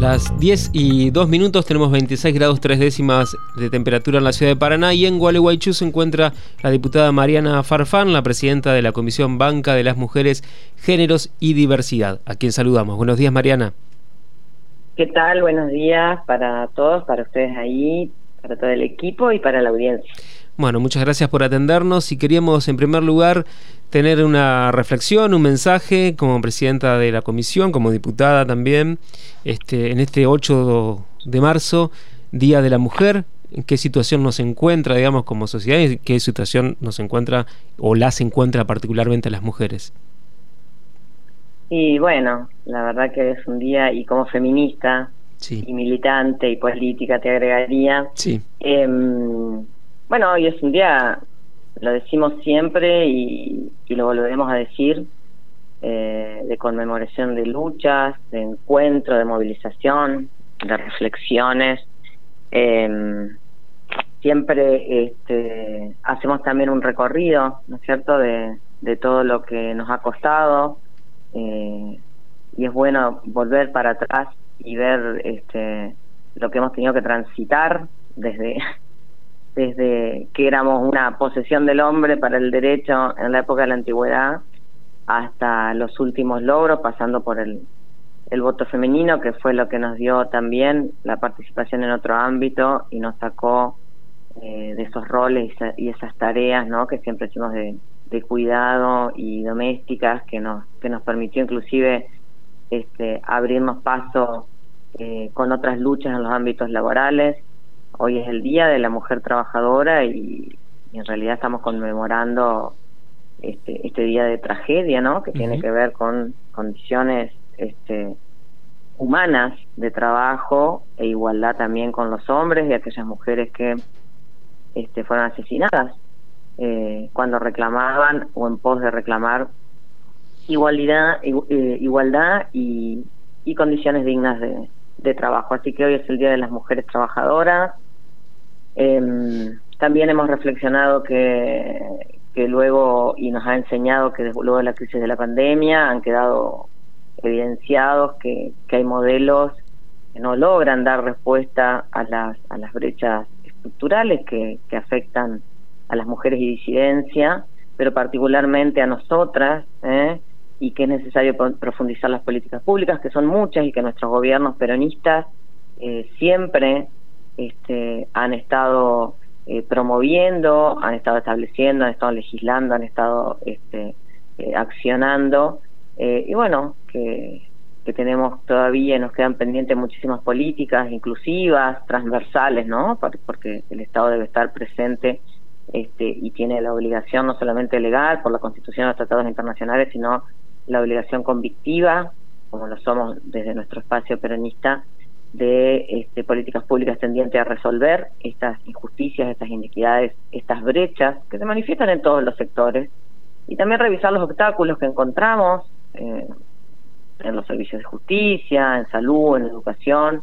Las 10 y 2 minutos tenemos 26 grados 3 décimas de temperatura en la ciudad de Paraná y en Gualeguaychú se encuentra la diputada Mariana Farfán, la presidenta de la Comisión Banca de las Mujeres, Géneros y Diversidad, a quien saludamos. Buenos días Mariana. ¿Qué tal? Buenos días para todos, para ustedes ahí, para todo el equipo y para la audiencia. Bueno, muchas gracias por atendernos y queríamos en primer lugar tener una reflexión, un mensaje como presidenta de la comisión, como diputada también, este, en este 8 de marzo, Día de la Mujer, en qué situación nos encuentra, digamos, como sociedad y qué situación nos encuentra o las encuentra particularmente las mujeres. Y bueno, la verdad que es un día, y como feminista y militante y política te agregaría, sí. Em, bueno, hoy es un día lo decimos siempre y, lo volveremos a decir, eh, de conmemoración de luchas, de encuentro, de movilización, de reflexiones. Em, siempre este, hacemos también un recorrido, ¿no es cierto?, de, todo lo que nos ha costado eh, y es bueno volver para atrás y ver este, lo que hemos tenido que transitar desde desde que éramos una posesión del hombre para el derecho en la época de la antigüedad hasta los últimos logros, pasando por el, voto femenino, que fue lo que nos dio también la participación en otro ámbito y nos sacó eh, de esos roles y esas tareas ¿no? que siempre hicimos de, de cuidado y domésticas, que nos, que nos permitió inclusive este, abrirnos paso eh, con otras luchas en los ámbitos laborales hoy es el Día de la Mujer Trabajadora y, en realidad estamos conmemorando este, este día de tragedia, ¿no? Que tiene que ver con condiciones este, humanas de trabajo e igualdad también con los hombres y aquellas mujeres que este, fueron asesinadas eh, cuando reclamaban o en pos de reclamar igualdad, eh, igualdad y, y condiciones dignas de, de trabajo. Así que hoy es el Día de las Mujeres Trabajadoras eh, también hemos reflexionado que, que luego, y nos ha enseñado que luego de la crisis de la pandemia han quedado evidenciados que, que hay modelos que no logran dar respuesta a las, a las brechas estructurales que, que afectan a las mujeres y disidencia, pero particularmente a nosotras, ¿eh? y que es necesario profundizar las políticas públicas, que son muchas y que nuestros gobiernos peronistas eh, siempre este, han estado eh, promoviendo, han estado estableciendo, han estado legislando, han estado este, eh, accionando. Eh, y bueno, que, tenemos todavía, nos quedan pendientes muchísimas políticas inclusivas, transversales, ¿no? Porque el Estado debe estar presente este, y tiene la obligación no solamente legal por la Constitución de los tratados internacionales, sino la obligación convictiva, como lo somos desde nuestro espacio peronista, de este, políticas públicas tendientes a resolver estas injusticias, estas inequidades, estas brechas que se manifiestan en todos los sectores y también revisar los obstáculos que encontramos eh, en los servicios de justicia, en salud, en educación,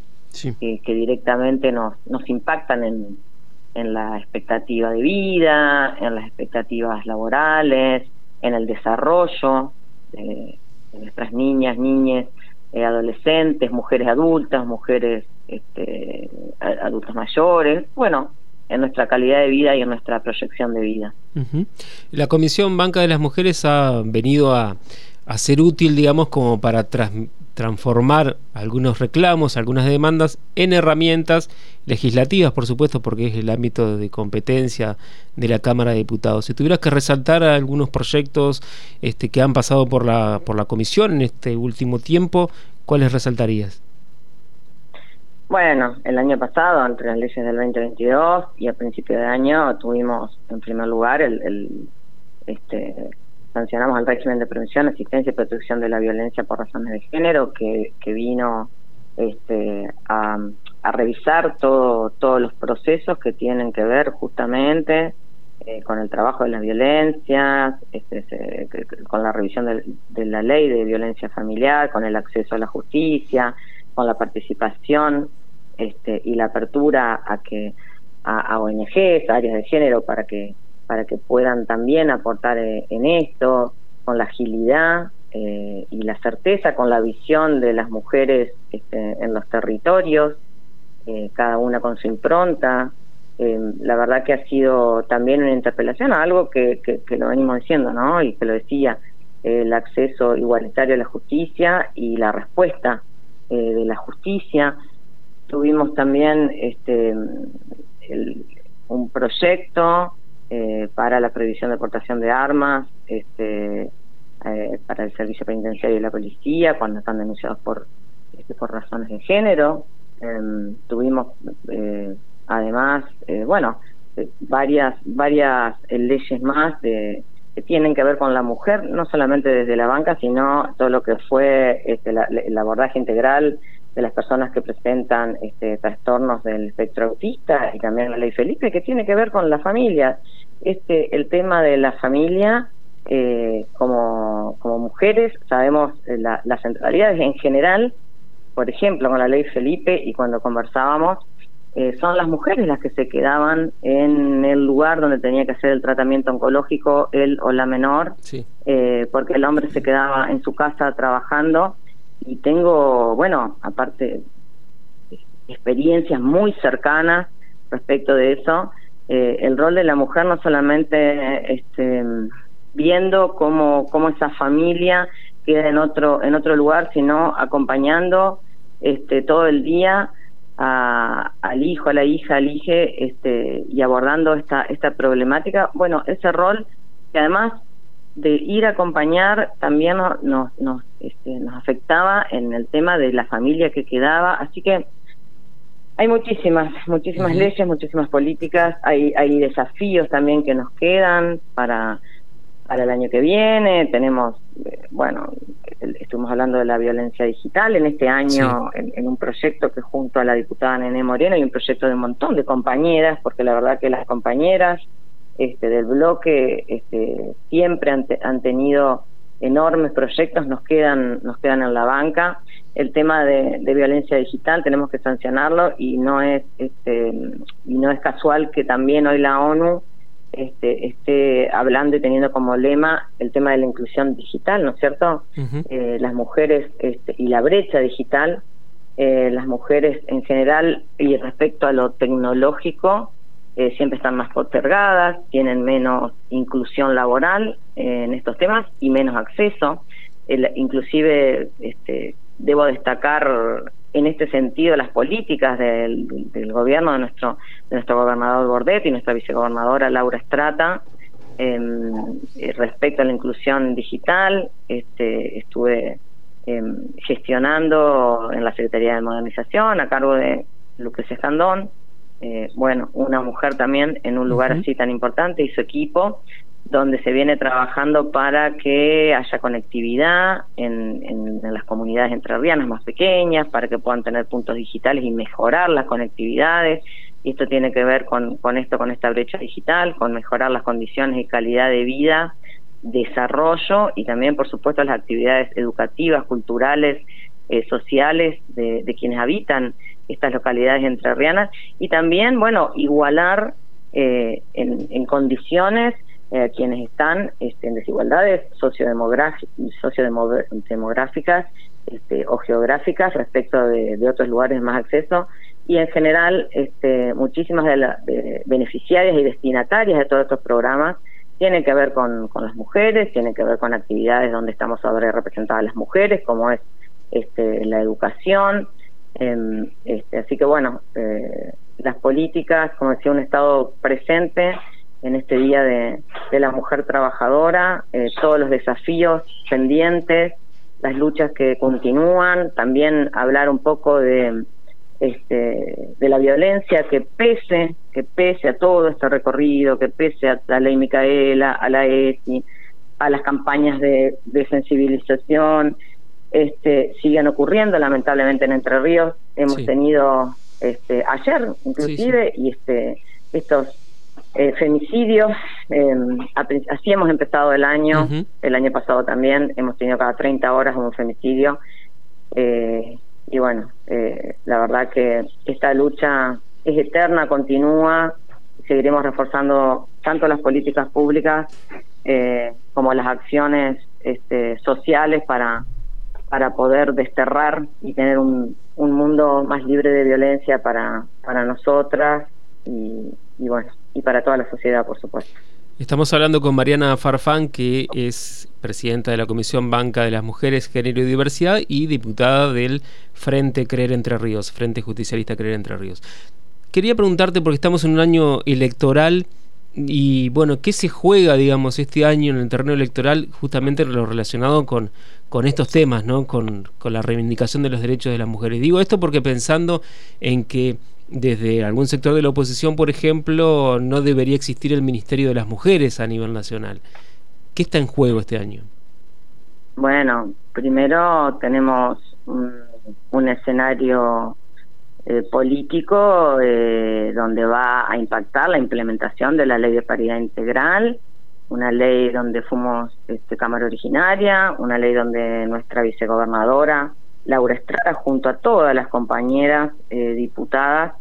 que, directamente nos, nos impactan en, en la expectativa de vida, en las expectativas laborales, en el desarrollo de, de nuestras niñas, niñas eh, adolescentes, mujeres adultas, mujeres este, adultas mayores, bueno, en nuestra calidad de vida y en nuestra proyección de vida. La Comisión Banca de las Mujeres ha venido a, a ser útil, digamos, como para transformar algunos reclamos, algunas demandas en herramientas legislativas, por supuesto, porque es el ámbito de competencia de la Cámara de Diputados. Si tuvieras que resaltar algunos proyectos este, que han pasado por la, por la comisión en este último tiempo, ¿cuáles resaltarías? Bueno, el año pasado, entre las leyes del 2022 y a principio de año, tuvimos en primer lugar el, el este, sancionamos el régimen de prevención, asistencia y protección de la violencia por razones de género, que, vino este, a, revisar todo, todos los procesos que tienen que ver justamente eh, con el trabajo de las violencias, este, con la revisión de, la ley de violencia familiar, con el acceso a la justicia, con la participación este, y la apertura a que a, a ONGs, áreas de género para que para que puedan también aportar eh, en esto, con la agilidad eh, y la certeza con la visión de las mujeres este, en los territorios, eh, cada una con su impronta. Eh, la verdad que ha sido también una interpelación a algo que, que, lo venimos diciendo, ¿no? Y que lo decía, el acceso igualitario a la justicia y la respuesta de la justicia. Tuvimos también este, un proyecto para la prohibición de aportación de armas, este, eh, para el servicio penitenciario y la policía cuando están denunciados por este, por razones de género. Em, tuvimos eh, además, eh, bueno, varias varias leyes más de, que tienen que ver con la mujer, no solamente desde la banca, sino todo lo que fue este, el abordaje integral de las personas que presentan este, trastornos del espectro autista y también la ley Felipe, que tiene que ver con la familia. Este, el tema de la familia eh, como, como mujeres sabemos eh, las centralidades en general, por ejemplo, con la ley Felipe y cuando conversábamos, eh, son las mujeres las que se quedaban en el lugar donde tenía que hacer el tratamiento oncológico él o la menor, eh, porque el hombre se quedaba en su casa trabajando y tengo, bueno, aparte, experiencias muy cercanas respecto de eso. el rol de la mujer no solamente este, viendo cómo, cómo esa familia queda en otro, en otro lugar, sino acompañando este, todo el día al hijo, a la hija, al hijo, este, y abordando esta, esta problemática. Bueno, ese rol que además de ir a acompañar también nos, nos, este, nos afectaba en el tema de la familia que quedaba, así que hay muchísimas, muchísimas leyes, muchísimas políticas, hay, hay desafíos también que nos quedan para para el año que viene. Tenemos, eh, bueno, estuvimos hablando de la violencia digital en este año en, un proyecto que junto a la diputada Nene Moreno y un proyecto de un montón de compañeras, porque la verdad que las compañeras este, del bloque este, siempre han, han tenido enormes proyectos nos quedan nos quedan en la banca el tema de, de, violencia digital tenemos que sancionarlo y no es este y no es casual que también hoy la ONU este, esté hablando y teniendo como lema el tema de la inclusión digital, ¿no es cierto? Eh, las mujeres este, y la brecha digital, eh, las mujeres en general y respecto a lo tecnológico, eh, siempre están más postergadas, tienen menos inclusión laboral en estos temas y menos acceso. inclusive este, debo destacar en este sentido las políticas del, gobierno de nuestro de nuestro gobernador Bordet y nuestra vicegobernadora Laura Estrata em, eh, respecto a la inclusión digital este, estuve em, gestionando en la Secretaría de Modernización a cargo de Lucrecia Escandón eh, bueno una mujer también en un lugar así tan importante y su equipo donde se viene trabajando para que haya conectividad en, en, las comunidades entrerrianas más pequeñas, para que puedan tener puntos digitales y mejorar las conectividades. Y esto tiene que ver con, con esto, con esta brecha digital, con mejorar las condiciones y calidad de vida, desarrollo y también, por supuesto, las actividades educativas, culturales, eh, sociales de, de quienes habitan estas localidades entrerrianas y también, bueno, igualar eh, en, en condiciones eh, quienes están este, en desigualdades sociodemográficas este, o geográficas respecto de, otros lugares más acceso y en general este, muchísimas de las beneficiarias y destinatarias de todos estos programas tienen que ver con, las mujeres, tienen que ver con actividades donde estamos sobre representadas las mujeres, como es este, la educación. Em, este, así que bueno, eh, las políticas, como decía, un Estado presente en este Día de, la Mujer Trabajadora, eh, todos los desafíos pendientes, las luchas que continúan, también hablar un poco de, este, de la violencia que pese, que pese a todo este recorrido, que pese a la ley Micaela, a la ESI, a las campañas de, sensibilización, este, siguen ocurriendo lamentablemente en Entre Ríos. Hemos tenido este, ayer inclusive y este estos eh, femicidios, em, así hemos empezado el año, el año pasado también, hemos tenido cada 30 horas un femicidio. Eh, y bueno, eh, la verdad que esta lucha es eterna, continúa, seguiremos reforzando tanto las políticas públicas como las acciones este, sociales para, para poder desterrar y tener un, un mundo más libre de violencia para, para nosotras y, y bueno, y para toda la sociedad, por supuesto. Estamos hablando con Mariana Farfán, que es presidenta de la Comisión Banca de las Mujeres, Género y Diversidad y diputada del Frente Creer Entre Ríos, Frente Justicialista Creer Entre Ríos. Quería preguntarte, porque estamos en un año electoral, y bueno, ¿qué se juega, digamos, este año en el terreno electoral justamente lo relacionado con, con estos temas, ¿no? Con, con la reivindicación de los derechos de las mujeres? Digo esto porque pensando en que desde algún sector de la oposición, por ejemplo, no debería existir el Ministerio de las Mujeres a nivel nacional. ¿Qué está en juego este año? Bueno, primero tenemos un, escenario eh, político eh, donde va a impactar la implementación de la ley de paridad integral, una ley donde fuimos este, Cámara Originaria, una ley donde nuestra vicegobernadora Laura Estrada, junto a todas las compañeras eh, diputadas,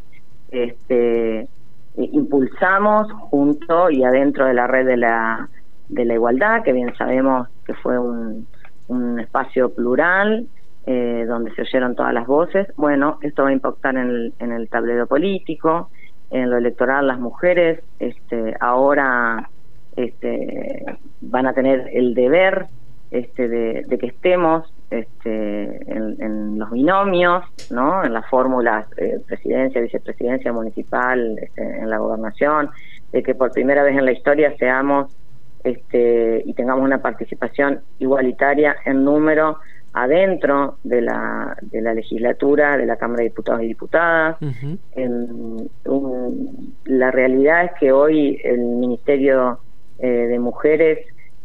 este, eh, impulsamos junto y adentro de la red de la, de la igualdad, que bien sabemos que fue un, un espacio plural, eh, donde se oyeron todas las voces. Bueno, esto va a impactar en el, en el tablero político, en lo electoral, las mujeres este, ahora este, van a tener el deber este, de, que estemos este, en, los binomios, ¿no? en las fórmulas eh, presidencia, vicepresidencia municipal, este, en la gobernación, de que por primera vez en la historia seamos este, y tengamos una participación igualitaria en número adentro de la, de la legislatura, de la Cámara de Diputados y Diputadas. la realidad es que hoy el Ministerio eh, de Mujeres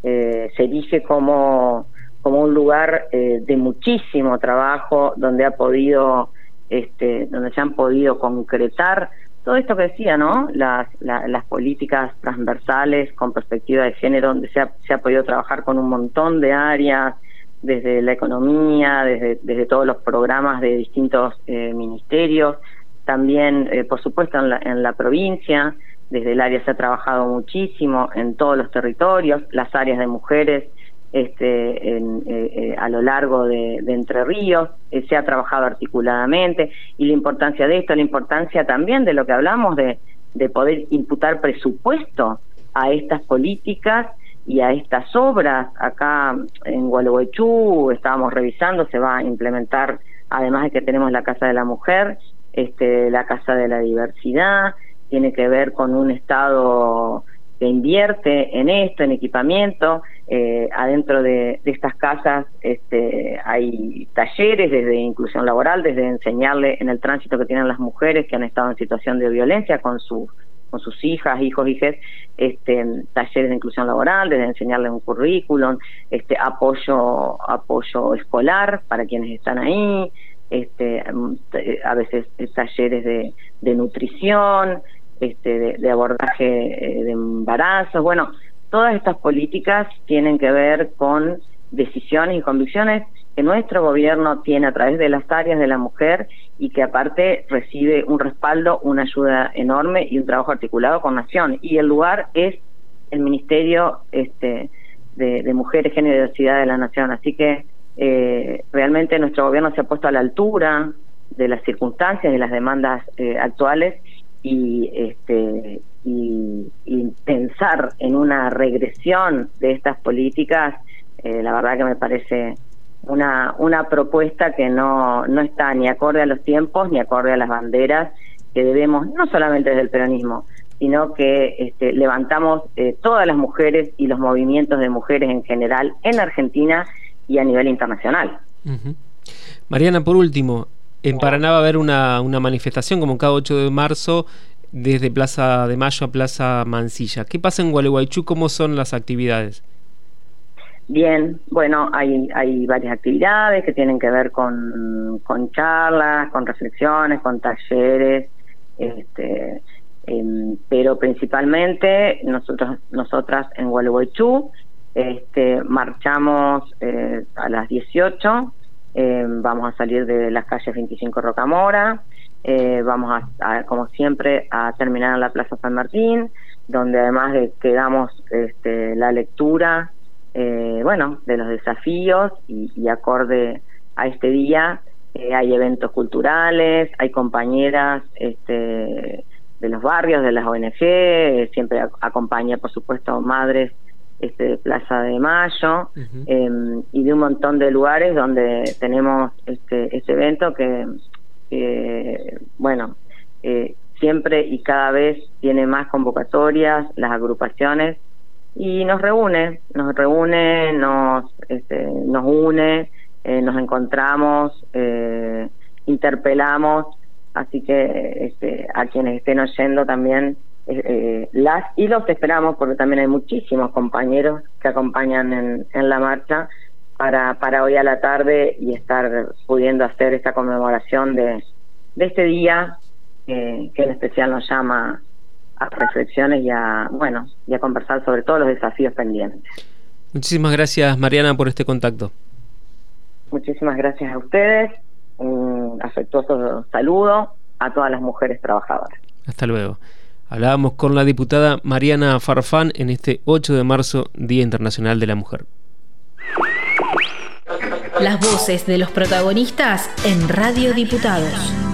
eh, se erige como, como un lugar eh, de muchísimo trabajo donde ha podido este, donde se han podido concretar todo esto que decía, ¿no? Las, las políticas transversales con perspectiva de género, donde se ha, se ha podido trabajar con un montón de áreas, desde la economía, desde, todos los programas de distintos eh, ministerios, también, eh, por supuesto, en la, en la provincia, desde el área se ha trabajado muchísimo en todos los territorios, las áreas de mujeres este, en, eh, eh, a lo largo de, Entre Ríos, eh, se ha trabajado articuladamente y la importancia de esto, la importancia también de lo que hablamos de, de poder imputar presupuesto a estas políticas y a estas obras. Acá en Gualeguaychú estábamos revisando, se va a implementar, además de que tenemos la Casa de la Mujer, este, la Casa de la Diversidad, tiene que ver con un Estado que invierte en esto, en equipamiento. Eh, adentro de, estas casas este, hay talleres desde inclusión laboral, desde enseñarle en el tránsito que tienen las mujeres que han estado en situación de violencia con sus con sus hijas, hijos, hijas, este, talleres de inclusión laboral, desde enseñarles un currículum, este, apoyo, apoyo escolar para quienes están ahí, este, a veces talleres de, de nutrición, este, de, abordaje eh, de embarazos. Bueno, todas estas políticas tienen que ver con decisiones y convicciones que nuestro gobierno tiene a través de las áreas de la mujer y que aparte recibe un respaldo, una ayuda enorme y un trabajo articulado con Nación. Y el lugar es el Ministerio este, de, Mujeres, Género y Diversidad de la Nación. Así que eh, realmente nuestro gobierno se ha puesto a la altura de las circunstancias y las demandas eh, actuales y este y, pensar en una regresión de estas políticas eh, la verdad que me parece una una propuesta que no no está ni acorde a los tiempos ni acorde a las banderas que debemos no solamente desde el peronismo sino que este, levantamos eh, todas las mujeres y los movimientos de mujeres en general en Argentina y a nivel internacional. Mariana, por último, en Paraná va a haber una, una manifestación como cada 8 de marzo desde Plaza de Mayo a Plaza Mansilla. ¿Qué pasa en Gualeguaychú? ¿Cómo son las actividades? Bien, bueno, hay, hay varias actividades que tienen que ver con, con charlas, con reflexiones, con talleres, este, em, pero principalmente nosotros, nosotras en Gualeguaychú este, marchamos eh, a las 18 eh, vamos a salir de las calles 25 Rocamora, eh, vamos a, como siempre, a terminar en la Plaza San Martín, donde además de que damos este, la lectura eh, bueno, de los desafíos y, acorde a este día eh, hay eventos culturales, hay compañeras este, de los barrios, de las ONG, siempre acompaña, por supuesto, madres este, de Plaza de Mayo em, y de un montón de lugares donde tenemos este, este evento que, bueno, eh, siempre y cada vez tiene más convocatorias, las agrupaciones y nos reúne, nos reúne, nos, este, nos une, eh, nos encontramos, eh, interpelamos, así que este, a quienes estén oyendo también eh, las y los esperamos porque también hay muchísimos compañeros que acompañan en, en la marcha para, para hoy a la tarde y estar pudiendo hacer esta conmemoración de, de este día que en especial nos llama a reflexiones y a, bueno, y a conversar sobre todos los desafíos pendientes. Muchísimas gracias, Mariana, por este contacto. Muchísimas gracias a ustedes. Un afectuoso saludo a todas las mujeres trabajadoras. Hasta luego. Hablábamos con la diputada Mariana Farfán en este 8 de marzo, Día Internacional de la Mujer. Las voces de los protagonistas en Radio Diputados.